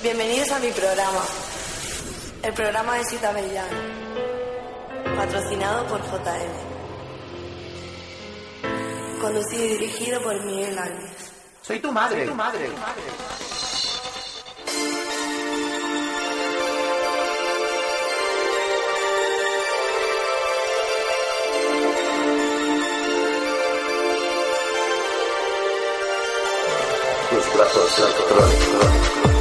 Bienvenidos a mi programa, el programa de Sita Bellano, patrocinado por JM, conducido y dirigido por Miguel Álvarez. Soy tu madre, Soy tu madre. Soy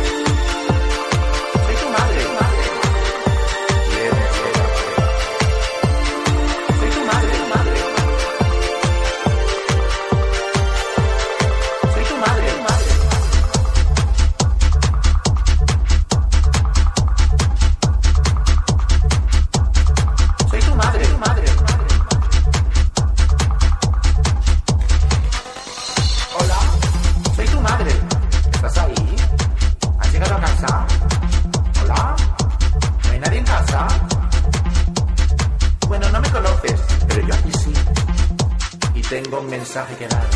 tengo un mensaje que dar.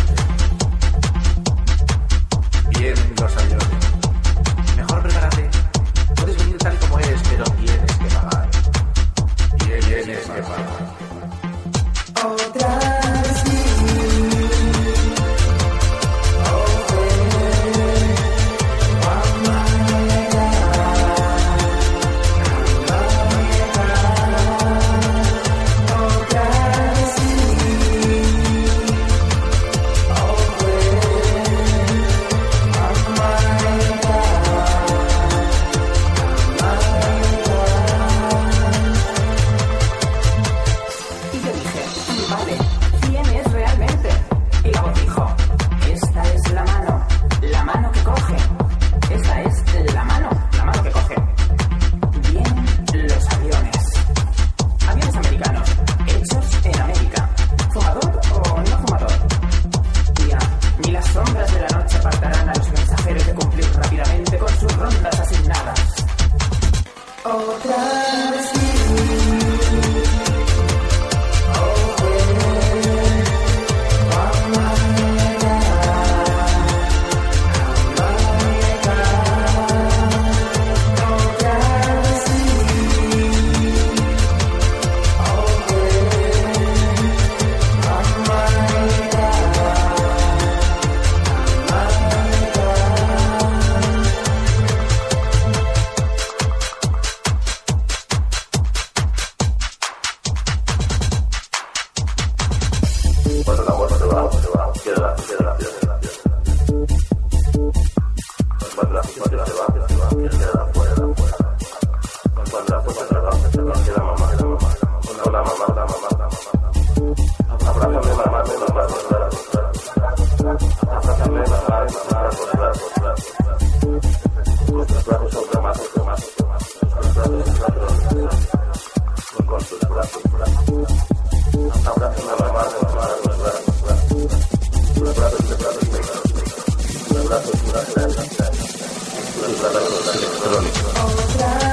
Bien, los aviones. Mejor prepárate. Puedes venir tal como eres, pero tienes que pagar. Tienes que pagar. Otra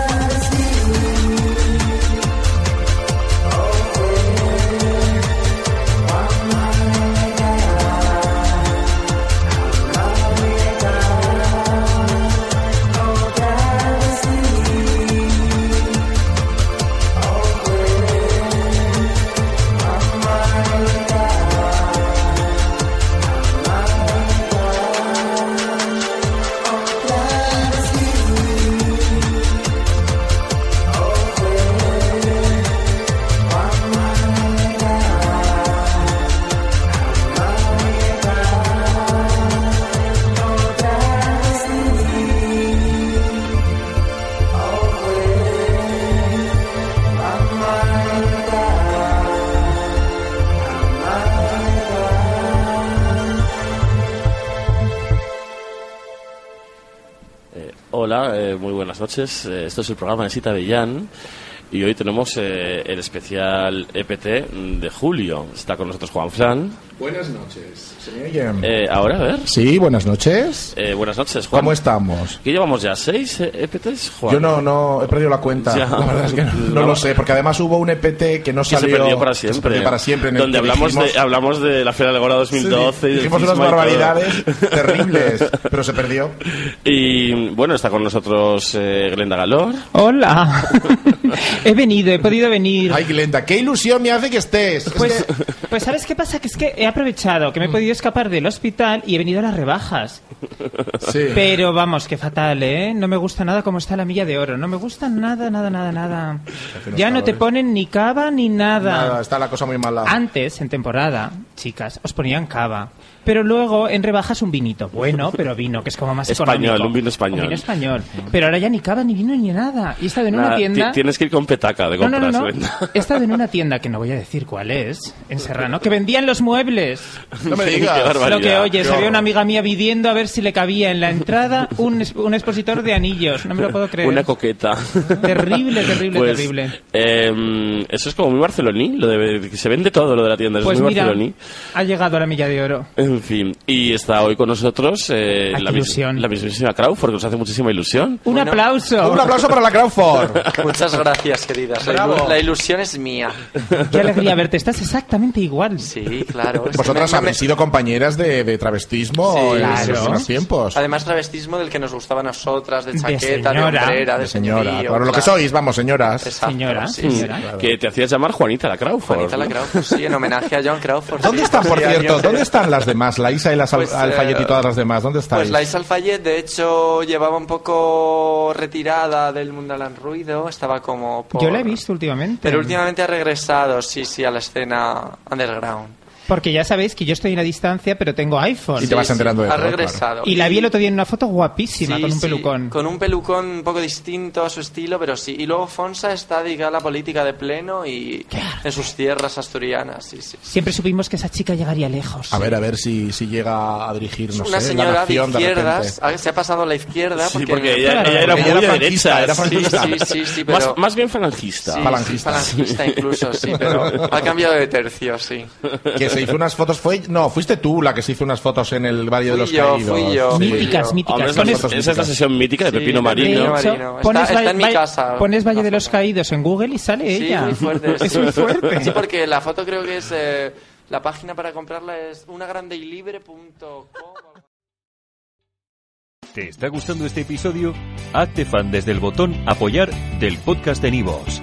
Hola, eh, muy buenas noches. Eh, esto es el programa de Sita Bellán y hoy tenemos eh, el especial EPT de julio. Está con nosotros Juan Fran. Buenas noches. ¿Se me? Eh, ahora, a ver. Sí, buenas noches. Eh, buenas noches, Juan. ¿Cómo estamos? ¿Qué llevamos ya? ¿Seis eh, EPTs, Juan? Yo no, no, he perdido la cuenta. Ya. La verdad es que no, no, no, lo sé, porque además hubo un EPT que no que salió... se perdió para siempre. Perdió para siempre. En donde el hablamos, dijimos, de, hablamos de la Feria de Gora 2012. Sí, y dijimos unas barbaridades terribles, pero se perdió. Y bueno, está con nosotros eh, Glenda Galor. Hola. he venido, he podido venir. Ay, Glenda, qué ilusión me hace que estés. Es Pues, pues ¿sabes qué pasa? Que es que he aprovechado que me he podido escapar del hospital y he venido a las rebajas. sí. Pero vamos, que fatal, ¿eh? No me gusta nada cómo está la milla de oro. No me gusta nada, nada, nada, nada. Ya no te ponen ni cava ni Nada, está la cosa muy mala. Antes, en temporada, chicas, os ponían cava. Pero luego en rebajas un vinito. Bueno, pero vino, que es como más Español, económico. un vino español. Un vino español. Pero ahora ya ni cava, ni vino, ni nada. Y he estado en una tienda... ti- Tienes que ir con petaca de No, no, compras, no, no. He estado en una tienda que no voy a decir cuál es, en Serrano, que vendían los muebles. No me Qué digas. barbaridad. Lo que oyes, Qué había una amiga mía pidiendo a ver si le cabía en la entrada un, un expositor de anillos. No me lo puedo creer. Una coqueta. Terrible, terrible, Pues, terrible. eh, eso es como muy barceloní. Lo de, que se vende todo lo de la tienda. Pues es muy mira, barceloní. Ha llegado a la milla de oro. En fin, y está hoy con nosotros eh, la, ilusión. la mismísima Crawford, que nos hace muchísima ilusión. Un aplauso. Un aplauso para la Crawford. Muchas gracias, queridas. La, ilu- la ilusión es mía. Qué alegría verte. Estás exactamente igual. Sí, claro. Vosotras habéis sido compañeras de, de travestismo Sí, en claro. sus buenos tiempos. Además, travestismo del que nos gustaba a nosotras, de De chaqueta, de, señora. hombrera, de, De señora. señorío, Claro, lo que sois, vamos, señoras. Exacto, Señora, sí, señora. sí. Que te hacías llamar Juanita la Crawford. Juanita la ¿no? Crawford, sí, en homenaje a John Crawford. ¿Dónde sí, están, por cierto? ¿Dónde están las demás? La Isa y las Al- Pues, Alfayet y eh, todas las demás. ¿Dónde estáis? Pues la Isa Alfayet, de hecho, llevaba un poco retirada del Mundaland Ruido, estaba como por... Yo la he visto últimamente. Pero últimamente ha regresado, sí, sí, a la escena underground. Porque ya sabéis que yo estoy en la distancia, pero tengo iPhone. Y te vas enterando de ha todo, claro. regresado. Y la vi el otro día en una foto guapísima, Sí, con un sí, pelucón. Con un pelucón un poco distinto a su estilo, pero sí. Y luego Fonsa está dedicada a la política de pleno y en sus tierras asturianas, sí, sí. Siempre supimos que esa chica llegaría lejos. A ver, a ver si, si llega a dirigir, no Una sé, la señora de nación de izquierdas, repente. ah, se ha pasado a la izquierda. Sí, porque, porque ella, Claro. ella era Ella muy era de franquista, derecha. era franquista. Sí, sí, sí, pero... Más, más bien falangista. Sí, falangista. sí, falangista incluso, sí, pero ha cambiado de tercio, sí. Que se hizo unas fotos, fue... No, fuiste tú la que se hizo unas fotos en el Valle de los yo, Caídos. fui yo. Míticas, míticas. Hombre, esa, es la sesión mítica de Sí, Pepino Marino. Pepino De hecho, Marino. pones, Está- está en mi casa. pones Valle de los. Caídos en Google y sale Sí, ella. muy fuerte. Es sí. muy fuerte. Sí, porque la foto creo que es... eh, la página para comprarla es unagrandeylibre.com. ¿Te está gustando este episodio? Hazte fan desde el botón Apoyar del podcast de Nivos.